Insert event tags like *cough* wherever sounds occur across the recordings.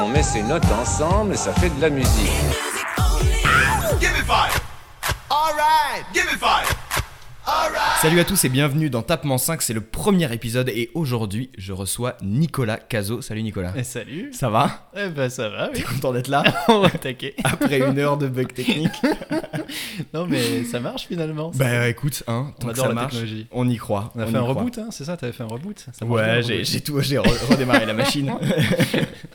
On met ses notes ensemble et ça fait de la musique. Salut à tous et bienvenue dans Tapement 5, c'est le premier épisode et aujourd'hui je reçois Nicolas Cazot. Salut Nicolas. Et salut Ça va? Eh ben ça va, oui. T'es content d'être là? *laughs* On va attaquer. *laughs* Après une heure de bug technique *laughs* Non mais ça marche finalement. ça. Bah écoute, hein, tant On que adore ça la marche, technologie. on y croit. On a fait un croit. reboot, hein, c'est ça T'avais fait un reboot? Ça Ouais, j'ai tout, j'ai re- redémarré la machine.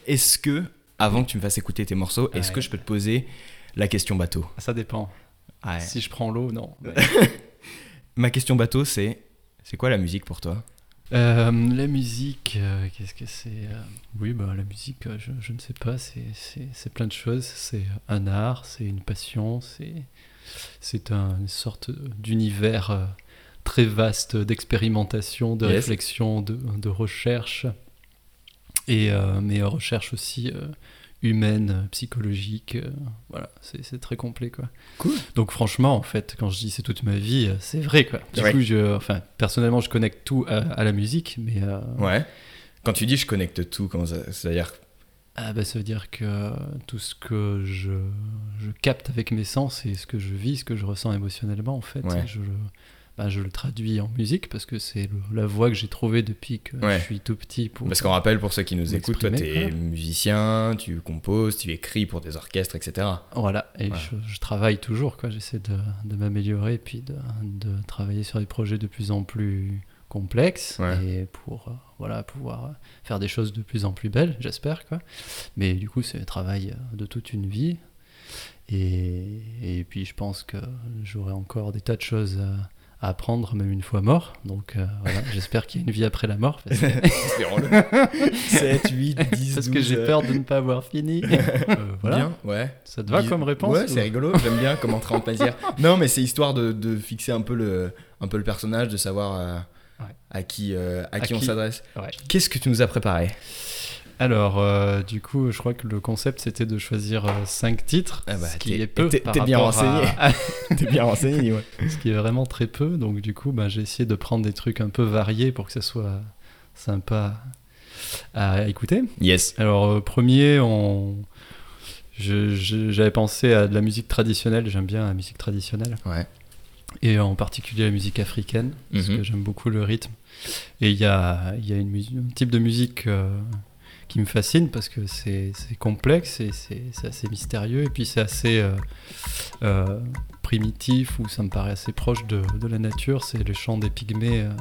Est-ce que, avant que tu me fasses écouter tes morceaux, est-ce Ouais. que je peux te poser la question bateau? Ça dépend. Ouais. Si je prends l'eau, non. Ma question bateau, c'est c'est quoi la musique pour toi? Euh, la musique, euh, qu'est-ce que c'est euh, Oui, bah la musique, je, je ne sais pas, c'est- plein de choses. C'est un art, c'est une passion, c'est c'est un- une sorte d'univers euh, très vaste d'expérimentation, de Yes. réflexion, de, de recherche, et mais recherche aussi humaine, euh, psychologique. euh, voilà, c'est très complet quoi. Cool. Donc franchement, en fait, quand je dis c'est toute ma vie, euh, c'est vrai quoi. Du Ouais. coup, je, enfin, personnellement, je connecte tout à, à la musique, mais euh, Ouais. Quand tu dis je connecte tout, comment ça C'est-à-dire ah bah, ça veut dire que tout ce que je, je capte avec mes sens et ce que je vis, ce que je ressens émotionnellement, en fait, Ouais. je, le- bah, je le traduis en musique parce que c'est la voix que j'ai trouvée depuis que Ouais. je suis tout petit. Pour... Parce qu'on rappelle pour ceux qui nous écoutent, toi t'es quoi. musicien, tu composes, tu écris pour des orchestres, etc. Voilà, et Ouais. je, je travaille toujours, quoi. J'essaie de, de m'améliorer, puis de, de travailler sur des projets de plus en plus complexes, Ouais. et pour euh, voilà, pouvoir euh, faire des choses de plus en plus belles, j'espère, quoi. Mais du coup, c'est un travail euh, de toute une vie, et, et puis je pense que j'aurai encore des tas de choses à, apprendre, même une fois mort, donc euh, voilà, *laughs* j'espère qu'il y a une vie après la mort, parce que, *laughs* Espérons-le. 7, 8, 10, parce que j'ai peur de ne pas avoir fini. *laughs* Euh, voilà, Bien, ouais. ça te va comme réponse Ouais, ou- c'est rigolo, j'aime bien comme entrée en plaisir. Non, mais c'est histoire de, de fixer un peu, le, un peu le personnage, de savoir euh, Ouais. à qui, euh, à À qui on s'adresse. Ouais. Qu'est-ce que tu nous as préparé? Alors, euh, du coup, je crois que le concept c'était de choisir 5 titres, Ah bah, ce qui est peu. t'es- bien à- renseigné. *laughs* *laughs* T'es bien renseigné, dis-moi. ce qui est vraiment très peu. Donc, du coup, bah, j'ai essayé de prendre des trucs un peu variés pour que ça soit sympa à écouter. Yes. Alors, euh, premier, on... j'avais pensé à de la musique traditionnelle. J'aime bien la musique traditionnelle. Ouais. Et en particulier la musique africaine, parce Mhm. que j'aime beaucoup le rythme. Et il y a, y a une un type de musique euh, qui me fascine parce que c'est complexe et c'est assez mystérieux. Et puis c'est assez euh, euh, primitif, ou ça me paraît assez proche de, de la nature. C'est le chant des pygmées, euh,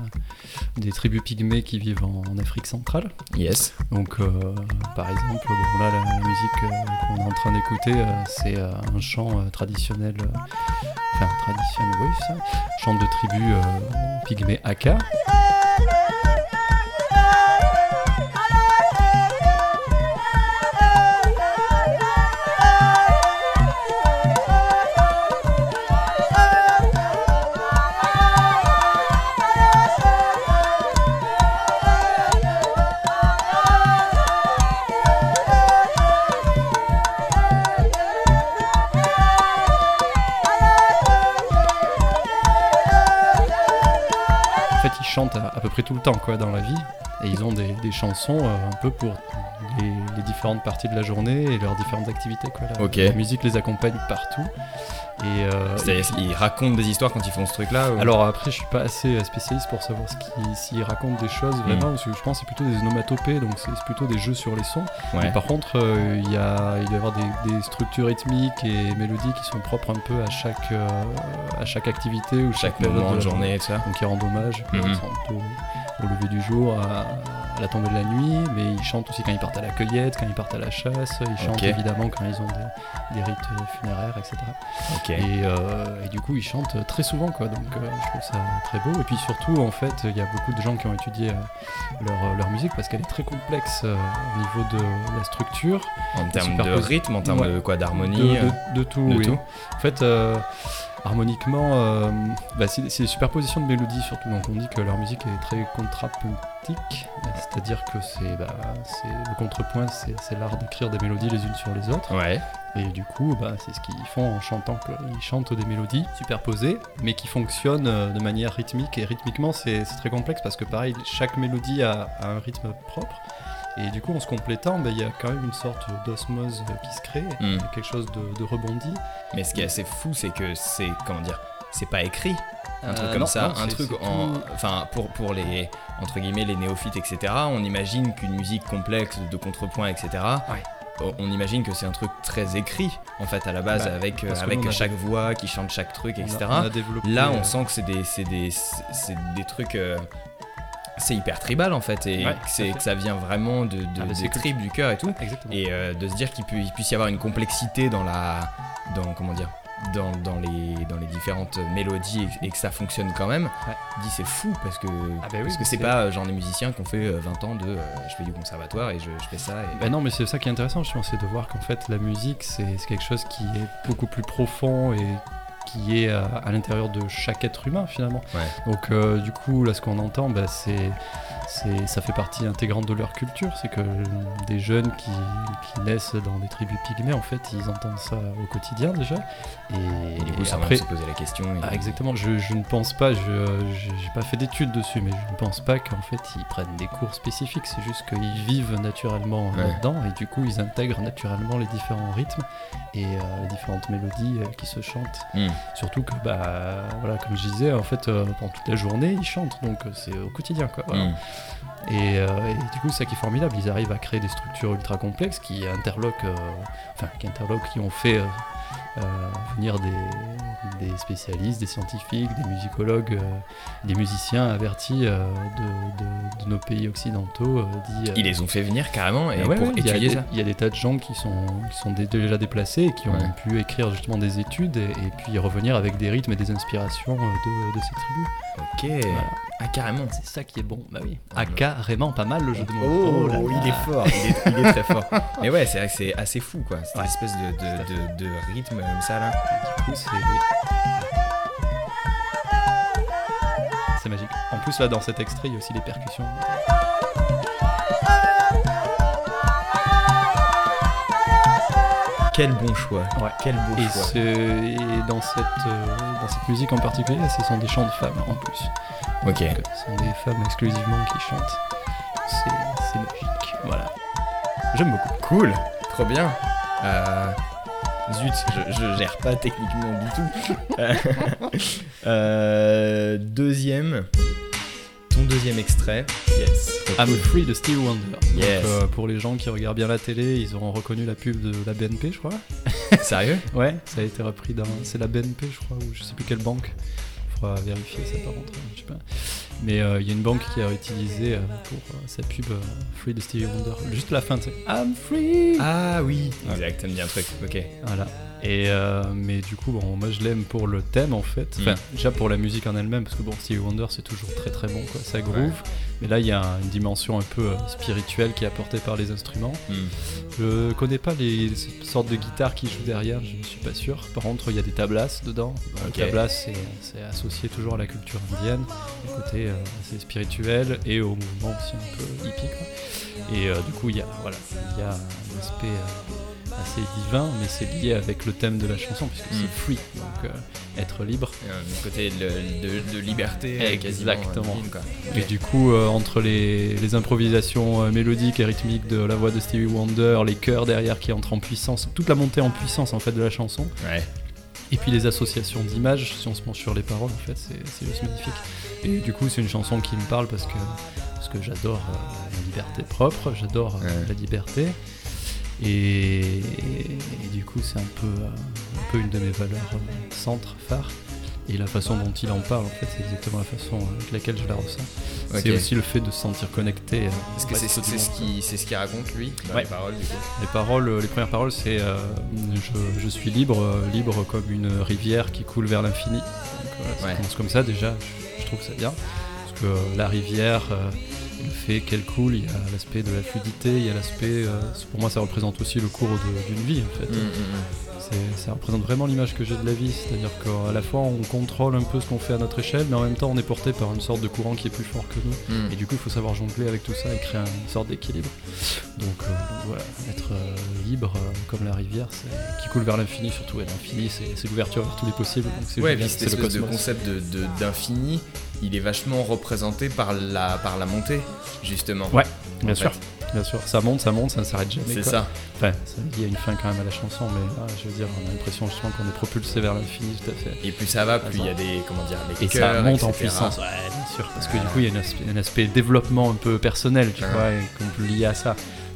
des tribus pygmées qui vivent en, en Afrique centrale. Yes. Donc, par exemple, bon, là, la, la musique qu'on est en train d'écouter, c'est un chant traditionnel, enfin traditionnel, oui, ça, chant de tribu pygmée Aka. Temps, quoi, dans la vie. Et ils ont des, des chansons euh, un peu pour les, les différentes parties de la journée et leurs différentes activités, quoi. La, musique les accompagne partout. Et, euh, qu'ils racontent des histoires quand ils font ce truc-là ou- Alors après, je suis pas assez euh, spécialiste pour savoir ce qui- s'ils racontent des choses Mm. vraiment, parce que je pense que c'est plutôt des onomatopées, donc c'est plutôt des jeux sur les sons. Ouais. Mais par contre, euh, il y a, il doit y avoir des, des structures rythmiques et mélodies qui sont propres un peu à chaque, euh, à chaque activité ou Chaque période moment de journée et tout ça. Donc qui rendent hommage Mhm. Au lever du jour, à, à la tombée de la nuit, mais ils chantent aussi quand ils partent à la cueillette, quand ils partent à la chasse, ils chantent évidemment quand ils ont des, des rites euh, funéraires, etc. Et, euh, et du coup, ils chantent très souvent, quoi. Donc, euh, je trouve ça très beau. Et puis surtout, en fait, il y a beaucoup de gens qui ont étudié euh, leur, leur musique parce qu'elle est très complexe au niveau de la structure, En termes de rythme, en termes Ouais. de quoi, d'harmonie. de- de tout. oui. tout. En fait, harmoniquement, euh, bah, c'est des superpositions de mélodies surtout. Donc, on dit que leur musique est très contrapuntique, c'est-à-dire que c'est bah, c'est- le contrepoint, c'est l'art d'écrire des mélodies les unes sur les autres. Ouais. Et du coup, bah, c'est ce qu'ils font en chantant. quoi. Ils chantent des mélodies superposées, mais qui fonctionnent euh, de manière rythmique. Et rythmiquement, c'est c'est très complexe parce que pareil, chaque mélodie a, a un rythme propre. Et du coup, en se complétant, bah, il y a quand même une sorte d'osmose qui se crée, Mm. A quelque chose de, de rebondi. Mais ce qui est assez fou, c'est que c'est comment dire, c'est pas écrit. Un truc Euh, comme non, ça, non, un truc en, tout- enfin pour pour les entre guillemets les néophytes, etc. On imagine qu'une musique complexe de contrepoint, etc. Ouais. On imagine que c'est un truc très écrit en fait à la base Bah, avec euh, avec nous, on a chaque voix qui chante chaque truc, On a- etc. on a développé, Là, on euh, sent que c'est des, c'est des, c'est des trucs. euh, c'est hyper tribal en fait, et Ouais, que, ça vient vraiment de, de- Ah, bah, des c'est tripes, du cœur et tout. Exactement. Et euh, de se dire qu'il, puisse y avoir une complexité dans la. Dans, comment dire dans, dans les, dans les différentes mélodies et, et que ça fonctionne quand même, Ouais. dis c'est fou parce que Ah bah oui, parce que c'est pas euh, genre des musiciens qui ont fait euh, 20 ans de euh, je fais du conservatoire et je, je fais ça et Bah non, mais c'est ça qui est intéressant, justement, c'est de voir qu'en fait, la musique, c'est c'est quelque chose qui est beaucoup plus profond et qui est à, à l'intérieur de chaque être humain, finalement. Ouais. Donc, euh, du coup, là, ce qu'on entend, bah, c'est c'est- ça fait partie intégrante de leur culture. C'est que des jeunes qui, qui naissent dans des tribus pygmées, en fait, ils entendent ça au quotidien déjà. Et, et du coup ça après, se poser la question et- ah, exactement, je, je ne pense pas, je j'ai pas fait d'études dessus, mais je ne pense pas qu'en fait ils prennent des cours spécifiques, c'est juste qu'ils vivent naturellement Ouais. là-dedans et du coup ils intègrent naturellement les différents rythmes et euh, les différentes mélodies euh, qui se chantent. Hmm. Surtout que, bah voilà, comme je disais, en fait euh, pendant toute la journée ils chantent, donc c'est au quotidien quoi. voilà. Hmm. Et, euh, et du coup, c'est ça qui est formidable. Ils arrivent à créer des structures ultra complexes qui interloquent, euh, enfin, qui interloquent, qui ont fait euh, venir des, des spécialistes, des scientifiques, des musicologues, des musiciens avertis de, de- de nos pays occidentaux. dit, ils les ont fait venir carrément et ah ouais, pour ouais, il y a étudier des- ça Il y a des tas de gens qui sont, qui sont dé- déjà déplacés et qui ont Ouais. pu écrire justement des études et, et puis revenir avec des rythmes et des inspirations de, de ces tribus. ok Voilà. Ah carrément C'est ça qui est bon. Bah oui. Ah, carrément pas mal le jeu de mots. Oh, là là. il est fort, il est, il est très fort. *laughs* Mais ouais, c'est vrai que c'est assez fou quoi, cette Ouais. espèce de, Tout à de, de, de rythme comme ça là. Du coup, c'est. C'est magique. En plus, là, dans cet extrait, il y a aussi les percussions. Quel bon choix, Ouais. quel beau Et, choix. ce- et dans, cette, euh, dans cette musique en particulier, ce sont des chants de femmes en plus. Ok. Euh, ce sont des femmes exclusivement qui chantent. C'est magique. Voilà. J'aime beaucoup. Cool, trop bien. Euh, Zut, je, je gère pas techniquement du tout. *laughs* Euh, deuxième, ton deuxième extrait. Yes. I'm cool. Free de Stevie Wonder. Yes. Donc, euh, pour les gens qui regardent bien la télé, ils auront reconnu la pub de la BNP, je crois. *laughs* Sérieux? Ouais, ça a été repris dans. C'est la BNP, je crois, ou je sais plus quelle banque. Vérifier ça par contre, je sais pas. Mais euh, il y a une banque qui a utilisé euh, pour euh, sa pub Free de Stevie Wonder. Juste la fin, c'est I'm free Ah oui, Ouais. exact, dit un truc. Ok. Voilà. Et mais du coup, bon, moi je l'aime pour le thème en fait. Enfin, Mm. déjà pour la musique en elle-même, parce que bon, Stevie Wonder c'est toujours très très bon, quoi. Ça groove. Ouais. Mais là, il y a une dimension un peu euh, spirituelle qui est apportée par les instruments. Hmm. Je connais pas les sortes de guitares qui jouent derrière, je ne suis pas sûr. Par contre, il y a des tablas dedans. Ok. Le tablas, c'est- associé toujours à la culture indienne, au côté euh, assez spirituel et au mouvement aussi un peu hippie. quoi. Et euh, du coup, il y a, voilà, il y a un aspect assez divin, mais c'est lié avec le thème de la chanson, puisque Mm. c'est free, donc euh, être libre. Un côté de, de- de liberté, euh, Exactement. euh, quoi. Et du coup, euh, entre les, les improvisations euh, mélodiques et rythmiques de la voix de Stevie Wonder, les chœurs derrière qui entrent en puissance, toute la montée en puissance en fait de la chanson, Ouais. et puis les associations d'images, si on se penche sur les paroles, en fait, c'est juste magnifique. Et du coup, c'est une chanson qui me parle parce que, parce que j'adore euh, la liberté propre, j'adore euh, Ouais. la liberté. Et, et du coup, c'est un peu, euh, un peu une de mes valeurs euh, centres, phares. et la façon dont il en parle, en fait, c'est exactement la façon avec laquelle je la ressens. C'est aussi le fait de se sentir connecté. euh, Est-ce que c'est ce qui ce qu'il raconte lui dans Ouais. les paroles du coup Les paroles, euh, les premières paroles, c'est euh, je, je suis libre, euh, libre comme une rivière qui coule vers l'infini. Ça commence comme ça déjà. Je, je trouve ça bien parce que euh, la rivière, euh, fait qu'elle coule, il y a l'aspect de la fluidité, il y a l'aspect, euh, pour moi, ça représente aussi le cours d'une vie en fait. Mm, mm, mm. Ça représente vraiment l'image que j'ai de la vie, c'est-à-dire qu'à la fois on contrôle un peu ce qu'on fait à notre échelle, mais en même temps on est porté par une sorte de courant qui est plus fort que nous. Mm. Et du coup, il faut savoir jongler avec tout ça et créer une sorte d'équilibre. Donc, euh, donc voilà, être euh, libre euh, comme la rivière, qui coule vers l'infini surtout. Et l'infini, c'est l'ouverture vers tous les possibles. Donc Ouais, c'est le de concept de- de- d'infini, il est vachement représenté par la, par la montée, justement. Ouais, bien en sûr. fait. Bien sûr, ça monte, ça monte, ça ne s'arrête jamais. C'est ça. Enfin, il y a une fin quand même à la chanson, mais là, je veux dire, on a l'impression justement qu'on est propulsé vers l'infini, tout à fait. Et plus ça va, plus il y a des, comment dire, des Et cœurs, ça monte en puissance, ouais, bien sûr, parce que du coup, il y a un aspect, un aspect développement un peu personnel, tu Ouais. vois, et qu'on peut lier à ça.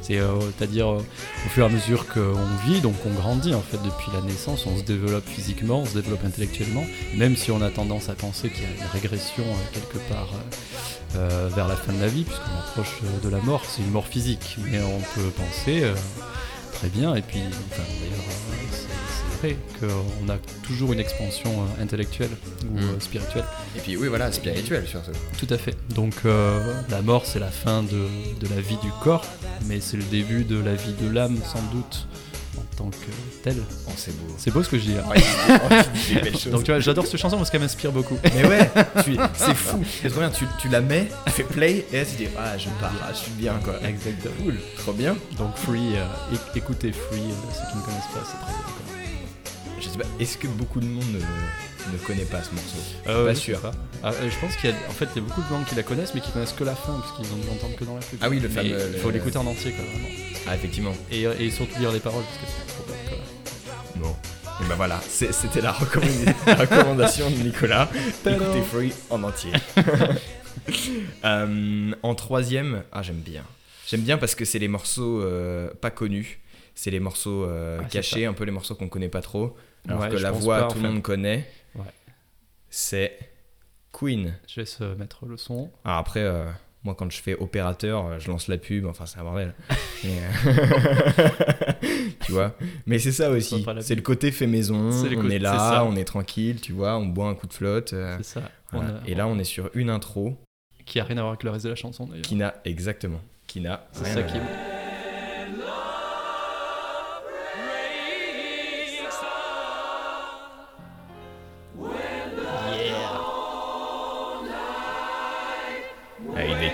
Euh, c'est-à-dire, euh, au fur et à mesure qu'on vit, donc on grandit en fait depuis la naissance, on se développe physiquement, on se développe intellectuellement, même si on a tendance à penser qu'il y a une régression euh, quelque part euh, vers la fin de la vie, puisqu'on approche euh, de la mort, c'est une mort physique, mais on peut penser euh, très bien, et puis, enfin, d'ailleurs, c'est, vrai qu'on a toujours une expansion intellectuelle ou Mm. spirituelle. Et puis oui, voilà, spirituel surtout. Tout à fait. Donc la mort, c'est la fin de, de la vie du corps, mais c'est le début de la vie de l'âme, sans doute, tant que telle. Oh, c'est beau. C'est beau ce que je dis là. Ouais, tu dis des belles *laughs* choses. Donc tu vois, j'adore cette chanson parce qu'elle m'inspire beaucoup. Mais ouais, *laughs* tu- c'est fou. C'est trop bien. Tu, tu la mets, tu fais play, et là tu dis Ah, je pars, ah, je suis bien quoi. Exactement. Cool, trop bien. Donc Free, euh, éc- écoutez Free, euh, ceux qui ne connaissent pas, c'est très bien. quoi. Je sais pas, est-ce que beaucoup de monde ne, ne connaît pas ce morceau Euh, Pas sûr. pas. Ah, euh, je pense qu'il y a, en fait, il y a beaucoup de gens qui la connaissent, mais qui connaissent que la fin, parce qu'ils ont dû l'entendre que dans la pub. Ah oui, le fameux- Il faut l'écouter en entier, quoi, vraiment. Ah, effectivement. Et, euh, et surtout lire les paroles, parce que c'est trop bien, quoi. Bon. Et bah voilà, c'était la, recommanda- la recommandation de Nicolas. Écoutez Free en entier. *laughs* Euh, en troisième, ah j'aime bien. J'aime bien parce que c'est les morceaux euh, pas connus. C'est les morceaux euh, c'est cachés, un peu les morceaux qu'on connaît pas trop. Alors Ouais, que la voix, pas, tout le monde connaît. Ouais. C'est Queen. Je laisse mettre le son. Alors après, euh, moi quand je fais opérateur, euh, je lance la pub, enfin c'est un bordel. *laughs* Mais, euh, *laughs* tu vois Mais c'est ça aussi, c'est le côté fait maison, on est là, on est tranquille, tu vois, on boit un coup de flotte. euh, C'est ça. voilà. On a- Et là on est sur une intro Qui a rien à voir avec le reste de la chanson d'ailleurs. qui n'a exactement, qui n'a C'est ça qui est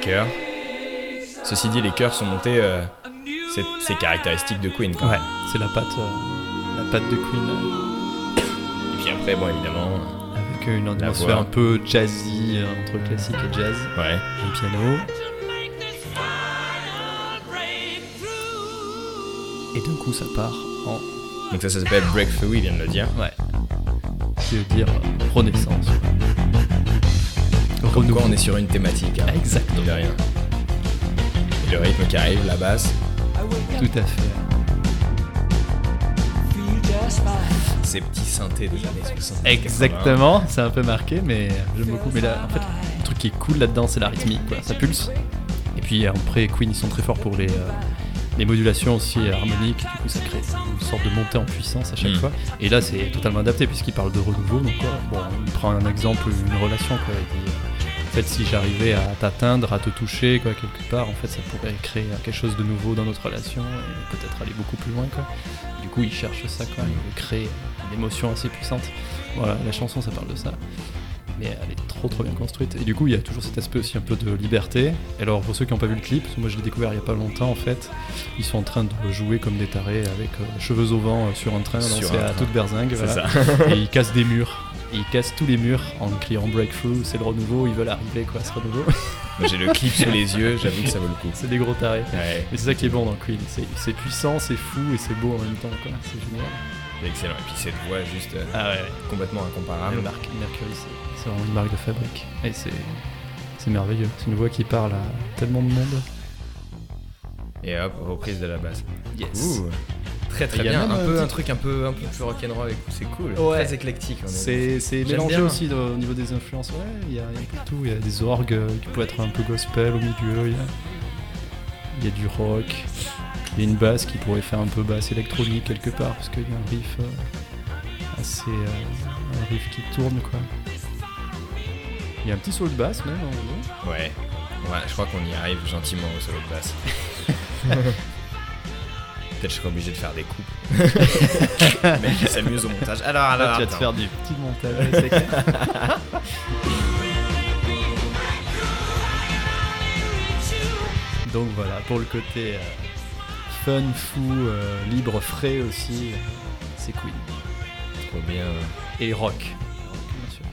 chœurs. Ceci dit, les chœurs sont montés, euh, c'est caractéristique de Queen. Quand Ouais, c'est la patte, euh, la patte de Queen euh, Et puis après, bon évidemment, avec une atmosphère un peu jazzy euh, entre classique et jazz, ouais. un piano. Et d'un coup, ça part en Donc ça, ça s'appelle Breakthrough, il vient de le dire. ouais, qui veut dire euh, renaissance. Comme quoi, on est sur une thématique. Hein, Exactement. de rien. Et le rythme qui arrive, la basse. Tout à fait. Ces petits synthés des années 60. Exactement, c'est un peu marqué, mais j'aime beaucoup. Mais là, en fait, le truc qui est cool là-dedans, c'est la rythmique, quoi. Ça pulse. Et puis après, Queen, ils sont très forts pour les, euh, les modulations aussi harmoniques. Du coup, ça crée une sorte de montée en puissance à chaque Mm. fois. Et là, c'est totalement adapté puisqu'il parle de renouveau. Donc, quoi, bon, il prend un exemple, une relation, quoi. Fait, si j'arrivais à t'atteindre, à te toucher, quoi, quelque part, en fait, ça pourrait créer quelque chose de nouveau dans notre relation et peut-être aller beaucoup plus loin, quoi. Du coup, il cherche ça, quoi. Il veut créer une émotion assez puissante. Voilà, la chanson, ça parle de ça. Mais elle est trop trop bien construite. Et du coup, il y a toujours cet aspect aussi un peu de liberté. Et alors, pour ceux qui n'ont pas vu le clip, moi je l'ai découvert il y a pas longtemps en fait, ils sont en train de jouer comme des tarés avec euh, cheveux au vent euh, sur un train, Sur un à train. toute berzingue. C'est voilà. ça. Et ils cassent des murs. Et ils cassent tous les murs en criant breakthrough, c'est le renouveau, ils veulent arriver quoi, ce renouveau. *laughs* J'ai le clip sous les yeux, j'avoue que ça vaut le coup. c'est des gros tarés. Ouais, Et c'est ça qui est bon dans Queen, c'est puissant, c'est fou et c'est beau en même temps quoi, c'est génial. c'est excellent. Et puis cette voix juste euh, Ah ouais, complètement incomparable. Mercury, c'est- vraiment une marque de fabrique. Et c'est c'est merveilleux. C'est une voix qui parle à tellement de monde. Et hop, reprise de la basse. Yes. Ouh, Très très bien. Un un peu un truc un peu un peu plus rock'n'roll. et C'est cool. Ouais. Très éclectique. C'est mélangé bien. aussi de- au niveau des influences. Ouais, il y a, y tout. Il y a des orgues euh, qui peuvent être un peu gospel au milieu. Il y a, il y a du rock. Il y a une basse qui pourrait faire un peu basse électronique quelque part parce qu'il y a un riff euh, assez. euh, un riff qui tourne quoi. Il y a un petit solo de basse même. en vrai. Ouais. Ouais, je crois qu'on y arrive gentiment au solo de basse. *laughs* Peut-être je serai obligé de faire des coupes. *laughs* Mec qui s'amuse au montage. Alors, alors, Là, tu vas te faire du petit montage. c'est clair. *laughs* Donc voilà, pour le côté euh, fun, fou, euh, libre, frais aussi, euh, c'est Queen. Trop bien. Et rock. Bien sûr.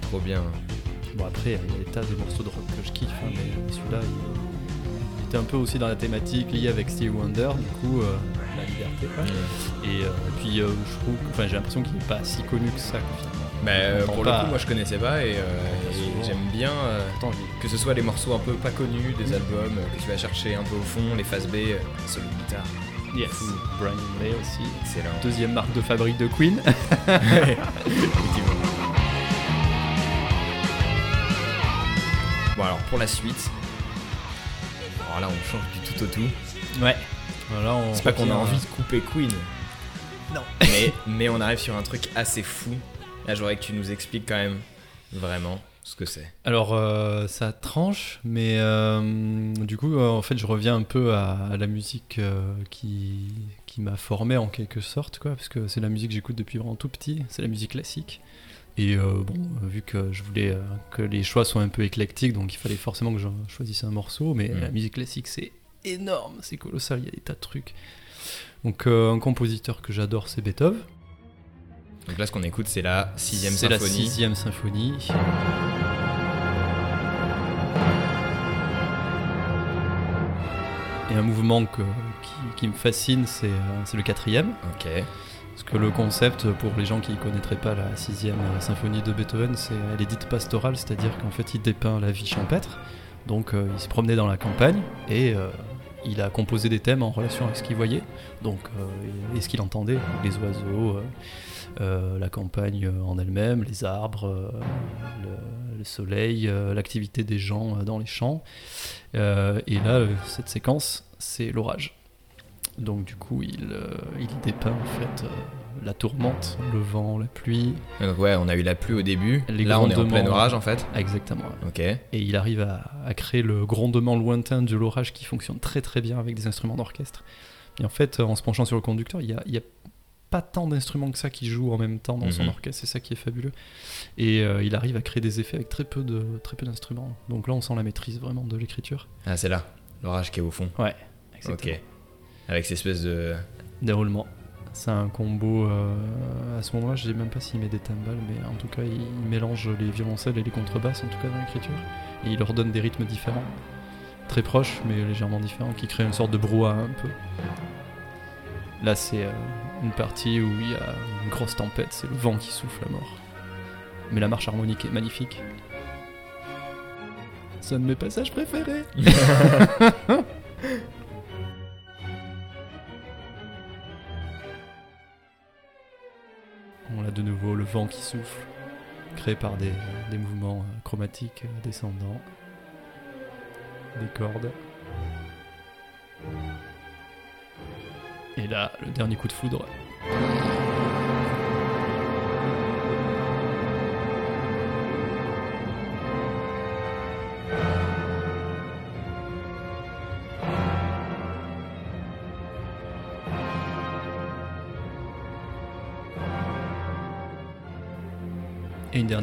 Trop bien. Bon après, il y a des tas de morceaux de rock que je kiffe, hein, mais celui-là, il, il était un peu aussi dans la thématique liée avec Stevie Wonder, du coup, euh, la liberté. quoi. Et, euh, puis, euh, je trouve, que- enfin, j'ai l'impression qu'il n'est pas si connu que ça. Mais pour pas. le coup, moi je connaissais pas et, j'aime bien que ce soit les morceaux un peu pas connus des albums que tu vas chercher un peu au fond, les phases B, solo guitare. Yes. Brian May aussi. Excellent. Deuxième marque de fabrique de Queen. *laughs* *laughs* Bon alors pour la suite. Alors là on change du tout au tout. ouais. Voilà, on C'est pas qu'on a envie de couper Queen. Non. *laughs* Mais, mais on arrive sur un truc assez fou. Là j'aurais que tu nous expliques quand même vraiment ce que c'est. Alors, euh, ça tranche, mais euh, du coup, euh, en fait, je reviens un peu à, à la musique euh, qui, qui m'a formé en quelque sorte, quoi, parce que c'est la musique que j'écoute depuis vraiment tout petit, c'est la musique classique. Et euh, bon, euh, vu que je voulais euh, que les choix soient un peu éclectiques, donc il fallait forcément que je choisisse un morceau, mais Mm. la musique classique, c'est énorme, c'est colossal, il y a des tas de trucs. Donc, euh, un compositeur que j'adore, c'est Beethoven. Donc là ce qu'on écoute c'est la sixième C'est la symphonie. sixième symphonie. Et un mouvement que- qui, qui me fascine, c'est c'est le quatrième. Ok. Parce que le concept, pour les gens qui ne connaîtraient pas la sixième symphonie de Beethoven, c'est elle est dite pastorale, c'est-à-dire qu'en fait il dépeint la vie champêtre. Donc euh, il se promenait dans la campagne et euh, il a composé des thèmes en relation avec ce qu'il voyait, donc euh, et ce qu'il entendait, les oiseaux, la campagne en elle-même, les arbres, le, le soleil, l'activité des gens dans les champs. Et là, cette séquence, c'est l'orage. Donc du coup, il, euh, il dépeint en fait euh, la tourmente, le vent, la pluie. Donc ouais on a eu la pluie au début. Les là on est en plein orage en fait. Exactement. ouais. Ok. Et il arrive à, à créer le grondement lointain de l'orage qui fonctionne très très bien avec des instruments d'orchestre. Et en fait, en se penchant sur le conducteur, il y a, il y a pas tant d'instruments que ça qui jouent en même temps dans son Mhm. orchestre, c'est ça qui est fabuleux. Et euh, il arrive à créer des effets avec très peu de très peu d'instruments. Donc là, on sent la maîtrise vraiment de l'écriture. Ah c'est là. L'orage qui est au fond. Ouais. Ok. Avec cette espèce de. Déroulement. C'est un combo. euh, à ce moment-là, je sais même pas s'il met des timbales, mais en tout cas, il, il mélange les violoncelles et les contrebasses, en tout cas dans l'écriture. Et il leur donne des rythmes différents. Très proches, mais légèrement différents, qui créent une sorte de brouhaha un peu. Là, c'est euh, une partie où il y a une grosse tempête, c'est le vent qui souffle à mort. Mais la marche harmonique est magnifique. C'est un de mes passages préférés. *laughs* *laughs* de nouveau le vent qui souffle, créé par des, mouvements euh, chromatiques euh, descendants, des cordes. Et là, le dernier coup de foudre.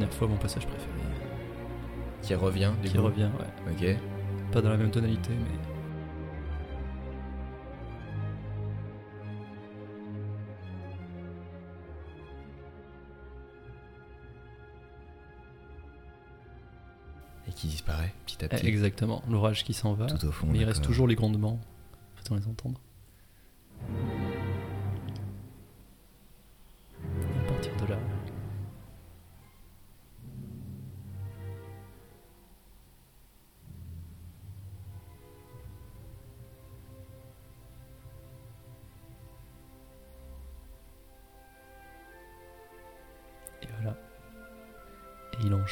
Dernière fois, mon passage préféré, Qui revient. du qui coup. revient, ouais. Ok. Pas dans la même tonalité, mais. Et qui disparaît petit à Eh, petit. Exactement, l'orage qui s'en va. Tout au fond. Mais il reste toujours les grondements. Faut-on les entendre?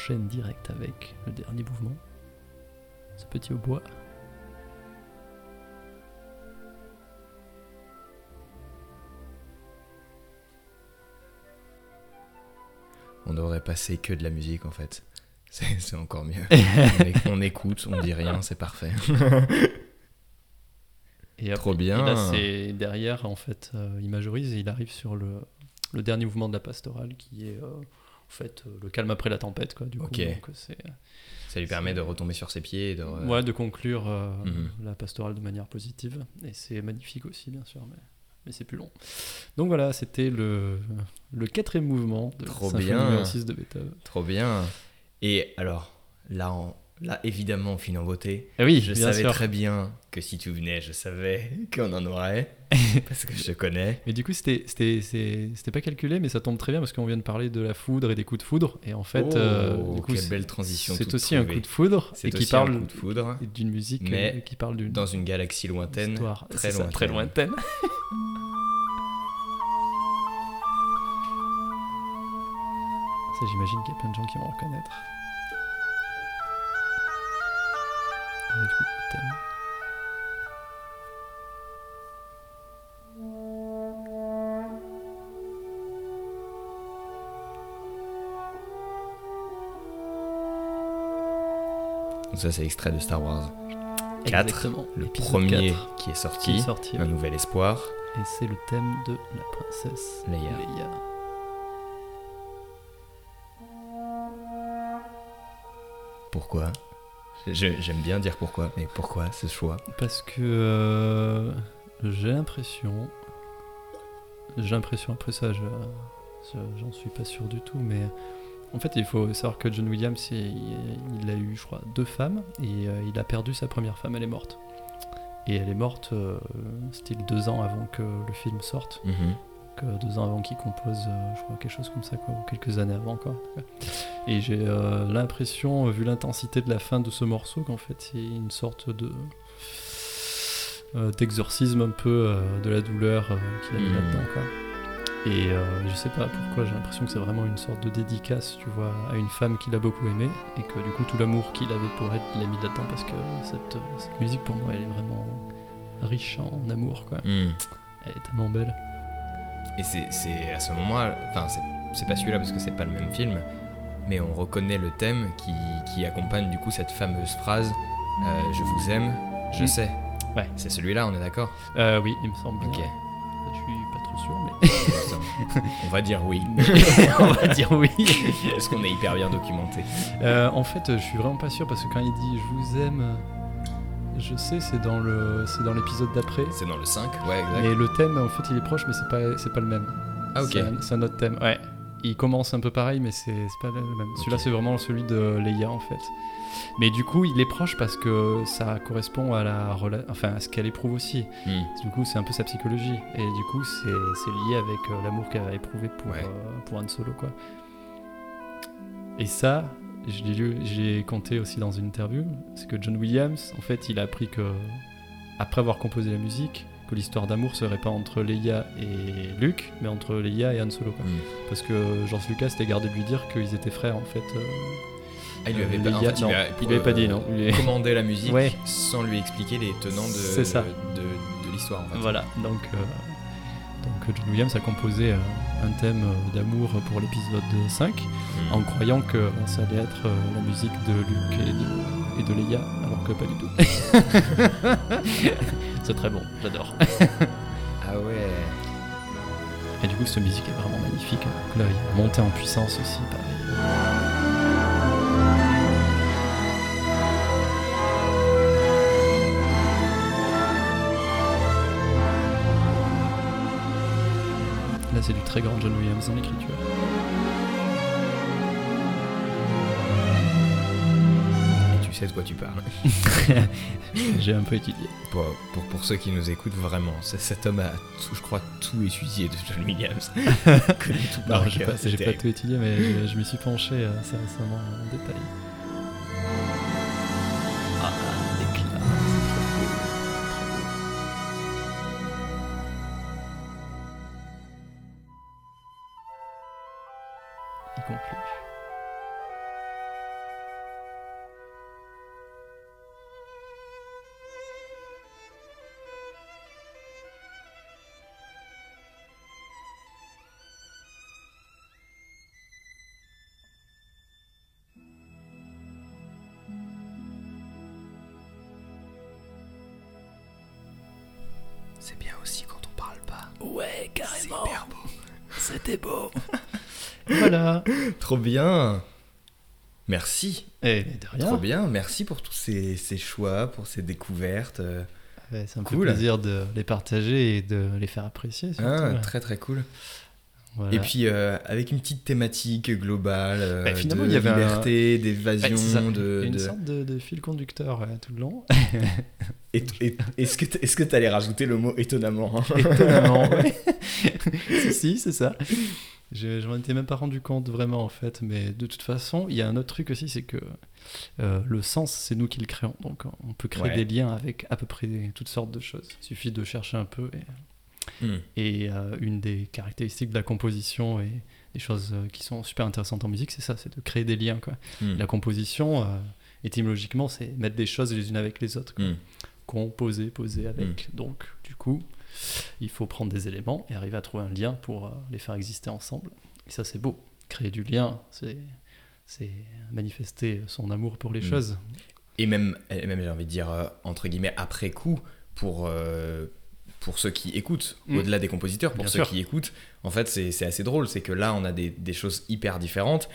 Enchaîne direct avec le dernier mouvement. Ce petit hautbois. On devrait passer que de la musique en fait. *laughs* C'est encore mieux. *laughs* on, écoute, on dit rien, c'est parfait. *laughs* Et Trop bien. Et là, c'est derrière, en fait, euh, il majorise et il arrive sur le, le dernier mouvement de la pastorale qui est, euh, en fait, euh, le calme après la tempête, quoi. Du coup, donc, euh, Ça lui permet de retomber sur ses pieds et de. re- ouais, de conclure euh, Mhm. la pastorale de manière positive. Et c'est magnifique aussi, bien sûr, mais, mais c'est plus long. Donc voilà, c'était le, le quatrième mouvement de Trop bien. numéro 6 de Beethoven. Trop bien. Et alors, là, en- là évidemment, on finit en beauté. Ah oui, Je savais sûr. très bien que si tu venais, je savais *laughs* qu'on en aurait. *laughs* parce que je te connais. Mais du coup, c'était pas calculé, mais ça tombe très bien parce qu'on vient de parler de la foudre et des coups de foudre. Et en fait, Oh, euh, du coup, quelle belle transition C'est aussi un coup de foudre C'est et qui parle coup de foudre d'une musique mais euh, qui parle d'une dans une galaxie lointaine. histoire très ça, lointaine. très lointaine. *laughs* Ça, j'imagine qu'il y a plein de gens qui vont reconnaître. Ça, c'est extrait de Star Wars 4, Exactement, le premier 4 qui est qui sorti. est sorti. Un nouvel espoir. Et c'est le thème de la princesse Leia. Leia. Pourquoi? J'aime bien dire pourquoi, mais pourquoi ce choix Parce que euh, j'ai l'impression, j'ai l'impression après ça, je, je- j'en suis pas sûr du tout, mais en fait il faut savoir que John Williams, il, il a eu, je crois, deux femmes et euh, il a perdu sa première femme, elle est morte. Et elle est morte, euh, style deux ans avant que le film sorte, deux ans avant qu'il compose, euh, je crois, quelque chose comme ça, quoi, ou quelques années avant, quoi. Et j'ai euh, l'impression, vu l'intensité de la fin de ce morceau, qu'en fait, c'est une sorte de euh, d'exorcisme un peu euh, de la douleur euh, qu'il a mis Mhm. là-dedans, quoi. Et euh, je sais pas pourquoi, j'ai l'impression que c'est vraiment une sorte de dédicace, tu vois, à une femme qu'il a beaucoup aimée, et que du coup, tout l'amour qu'il avait pour elle, il l'a mis là-dedans, parce que cette, cette musique, pour moi, elle est vraiment riche en amour, quoi. Hmm. Elle est tellement belle. Et c'est à ce moment-là, enfin, c'est- pas celui-là parce que c'est pas le même film, mais on reconnaît le thème qui, qui accompagne du coup cette fameuse phrase euh, Je vous aime, je sais. Ouais. C'est celui-là, on est d'accord? Euh, oui, il me semble bien. Ok. Je suis pas trop sûr, mais *laughs* on va dire oui. *laughs* on va dire oui. Parce qu'on est hyper bien documenté. Euh, en fait, je suis vraiment pas sûr parce que quand il dit je vous aime, je sais, c'est dans le, c'est dans l'épisode d'après. C'est dans le 5, ouais, exact. Et le thème, en fait, il est proche, mais c'est pas, c'est pas le même. Ah, ok. C'est un, autre thème. Ouais. Il commence un peu pareil, mais c'est pas le même. Celui-là, c'est vraiment celui de Leia, en fait. Mais du coup, il est proche parce que ça correspond à la, rela- enfin, à ce qu'elle éprouve aussi. Hmm. Du coup, c'est un peu sa psychologie. Et du coup, c'est c'est lié avec euh, l'amour qu'elle a éprouvé pour, Ouais. euh, pour Han Solo, quoi. Et ça, je l'ai lu, j'ai compté aussi dans une interview, c'est que John Williams, en fait, il a appris que, après avoir composé la musique, que l'histoire d'amour serait pas entre Leia et Luke, mais entre Leia et Han Solo. quoi. Hmm. Parce que George Lucas s'était gardé de lui dire qu'ils étaient frères, en fait. euh, Ah, il lui avait Euh, pas, en fait, il a, il lui avait pas dit, non. Il lui- commandé la musique Ouais. sans lui expliquer les tenants de, l'histoire. En fait. Voilà, donc, euh, donc John Williams a composé euh, un thème euh, d'amour pour l'épisode 5, Hmm. en croyant que ça allait être euh, la musique de Luke et de, et de Leia, alors que pas du tout. *laughs* C'est très bon, j'adore. *laughs* Ah ouais. Et du coup, cette musique est vraiment magnifique. Donc là, il a monté en puissance aussi, pareil. C'est du très grand John Williams dans l'écriture. Et tu sais de quoi tu parles. *laughs* J'ai un peu étudié. Pour, pour, pour ceux qui nous écoutent, vraiment, cet homme a, tout, je crois, tout étudié de John Williams. *laughs* Tout j'ai pas, tout étudié, mais je, je m'y suis penché euh, assez récemment en détail. C'est bien aussi quand on parle pas. Ouais, carrément. C'est hyper beau. *laughs* C'était beau. *laughs* voilà. Trop bien. Merci. Et de rien. Trop bien. Merci pour tous ces, ces choix, pour ces découvertes. Ouais, ça me Cool. fait plaisir de les partager et de les faire apprécier. surtout, Ah, ouais. très très cool. Voilà. Et puis euh, avec une petite thématique globale euh, Bah, finalement, de il y avait liberté, d'évasion, de, une de- sorte de, de fil conducteur ouais, tout le long. *laughs* Et- et- Est-ce que est-ce que t'allais rajouter le mot étonnamment hein? Étonnamment, *laughs* ouais. *laughs* si, si, c'est ça. Je, je m'en étais même pas rendu compte vraiment en fait, mais de toute façon, il y a un autre truc aussi, c'est que euh, le sens, c'est nous qui le créons. Donc on peut créer Ouais. des liens avec à peu près toutes sortes de choses. Il suffit de chercher un peu. Et, Hmm. et, euh, une des caractéristiques de la composition et des choses euh, qui sont super intéressantes en musique, c'est ça, c'est de créer des liens. Quoi. Hmm. La composition, euh, étymologiquement, c'est mettre des choses les unes avec les autres. quoi. Hmm. Composer, poser avec. Donc, du coup, il faut prendre des éléments et arriver à trouver un lien pour euh, les faire exister ensemble. Et ça, c'est beau. Créer du lien, c'est c'est manifester son amour pour les choses. Et même, même j'ai envie de dire, entre guillemets, après coup, pour, euh, pour ceux qui écoutent, Mm. au-delà des compositeurs, pour Bien ceux sûr. qui écoutent, en fait, c'est assez drôle. C'est que là, on a des, des choses hyper différentes.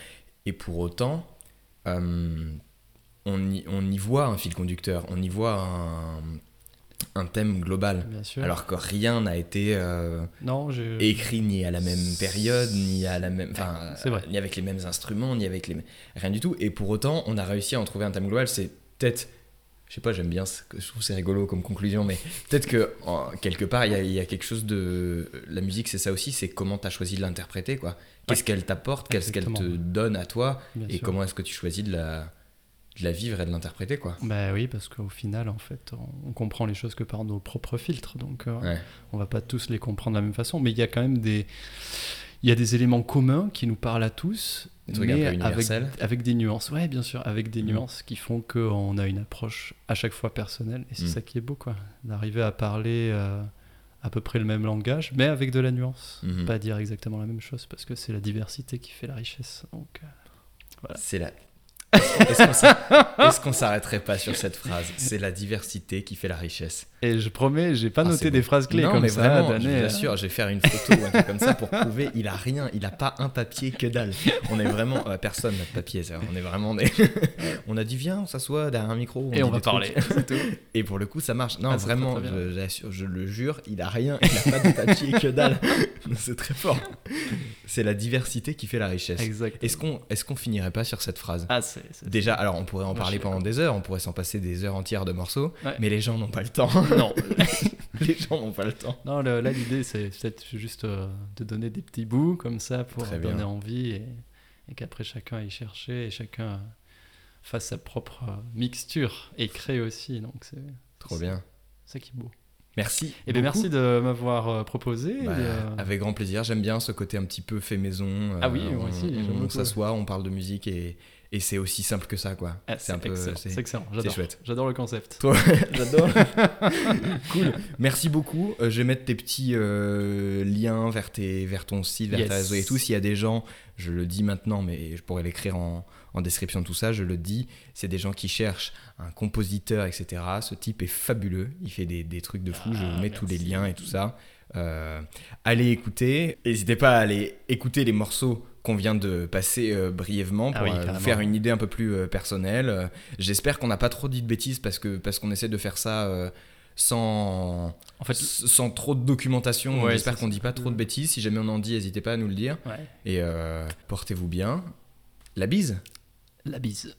Et pour autant, euh, on, y, on y voit un fil conducteur, on y voit un, un thème global. Bien sûr. Alors que rien n'a été euh, non, je... écrit ni à la même période, ni à la même, vrai. ni avec les mêmes instruments, ni avec les, rien du tout. Et pour autant, on a réussi à en trouver un thème global. C'est peut-être, je sais pas, j'aime bien, ce que- je trouve c'est rigolo comme conclusion, mais peut-être que en- quelque part, il y, a- il y a quelque chose de, la musique, c'est ça aussi, c'est comment tu as choisi de l'interpréter, quoi. Qu'est-ce qu'elle t'apporte, qu'est-ce qu'elle te donne à toi, Bien et sûr. comment est-ce que tu choisis de la, de la vivre et de l'interpréter, quoi. Bah oui, parce qu'au final, en fait, on, on comprend les choses que par nos propres filtres. Donc, euh, Ouais. on va pas tous les comprendre de la même façon. Mais il y a quand même des, il y a des éléments communs qui nous parlent à tous, Des trucs un mais peu avec, universels. avec des nuances. Ouais, bien sûr, avec des Mhm. nuances qui font qu'on a une approche à chaque fois personnelle. Et c'est Mhm. ça qui est beau, quoi. D'arriver à parler euh, à peu près le même langage, mais avec de la nuance. Mhm. Pas dire exactement la même chose, parce que c'est la diversité qui fait la richesse. Donc, euh, Voilà. C'est la. *laughs* Est-ce qu'on s'arrêterait pas sur cette phrase? C'est la diversité qui fait la richesse. Et je promets, j'ai pas Ah, noté des phrases clés non, comme mais ça. vraiment, je vous assure, je vais faire une photo ou un truc comme ça pour prouver il a rien, il a pas un papier que dalle. On est vraiment euh, personne n'a de papier, ça. On est vraiment des... *laughs* on a dit viens, on s'assoit derrière un micro, Et on va parler. Et pour le coup, ça marche. Non, Ah, vraiment, je, je le jure, il a rien, il a pas de papier que dalle. *laughs* C'est très fort. C'est la diversité qui fait la richesse. Exact. Est-ce qu'on est-ce qu'on finirait pas sur cette phrase? Ah, c'est. C'est- Déjà, alors on pourrait en Moi, parler pendant des heures, on pourrait s'en passer des heures entières de morceaux, Ouais. mais les gens n'ont pas le temps. *laughs* Non. *laughs* les gens n'ont pas le temps. Non, le- là, l'idée, c'est peut-être juste euh, de donner des petits bouts comme ça pour Très bien. donner envie et, et qu'après chacun aille chercher et chacun euh, fasse sa propre euh, mixture et crée aussi. Donc, c'est Trop bien. ça qui est beau. Merci. Et bien, merci de m'avoir euh, proposé. Bah, euh, Avec grand plaisir. J'aime bien ce côté un petit peu fait maison. euh, Ah oui, moi aussi, j'aime On, on beaucoup. s'assoit, on parle de musique et, et c'est aussi simple que ça, quoi. ah, c'est un peu. excellent. J'adore. chouette. J'adore le concept. Toi, *laughs* j'adore. *laughs* cool. Merci beaucoup. Euh, je vais mettre tes petits euh, liens vers, tes, vers ton site, vers Yes. ta réseau et tout. S'il y a des gens, je le dis maintenant, mais je pourrais l'écrire en, en description de tout ça, je le dis. C'est des gens qui cherchent un compositeur, etc. Ce type est fabuleux. Il fait des, des trucs de fou. je Ah, vous mets tous les liens et tout ça. Euh, allez écouter. N'hésitez pas à aller écouter les morceaux qu'on vient de passer euh, brièvement Ah pour oui, euh, vous carrément. faire une idée un peu plus euh, personnelle. Euh, J'espère qu'on n'a pas trop dit de bêtises parce que parce qu'on essaie de faire ça euh, sans En fait, sans trop de documentation. Ouais, J'espère qu'on ça. dit pas trop de bêtises. Si jamais on en dit, n'hésitez pas à nous le dire. ouais, Et euh, portez-vous bien. La bise. la bise.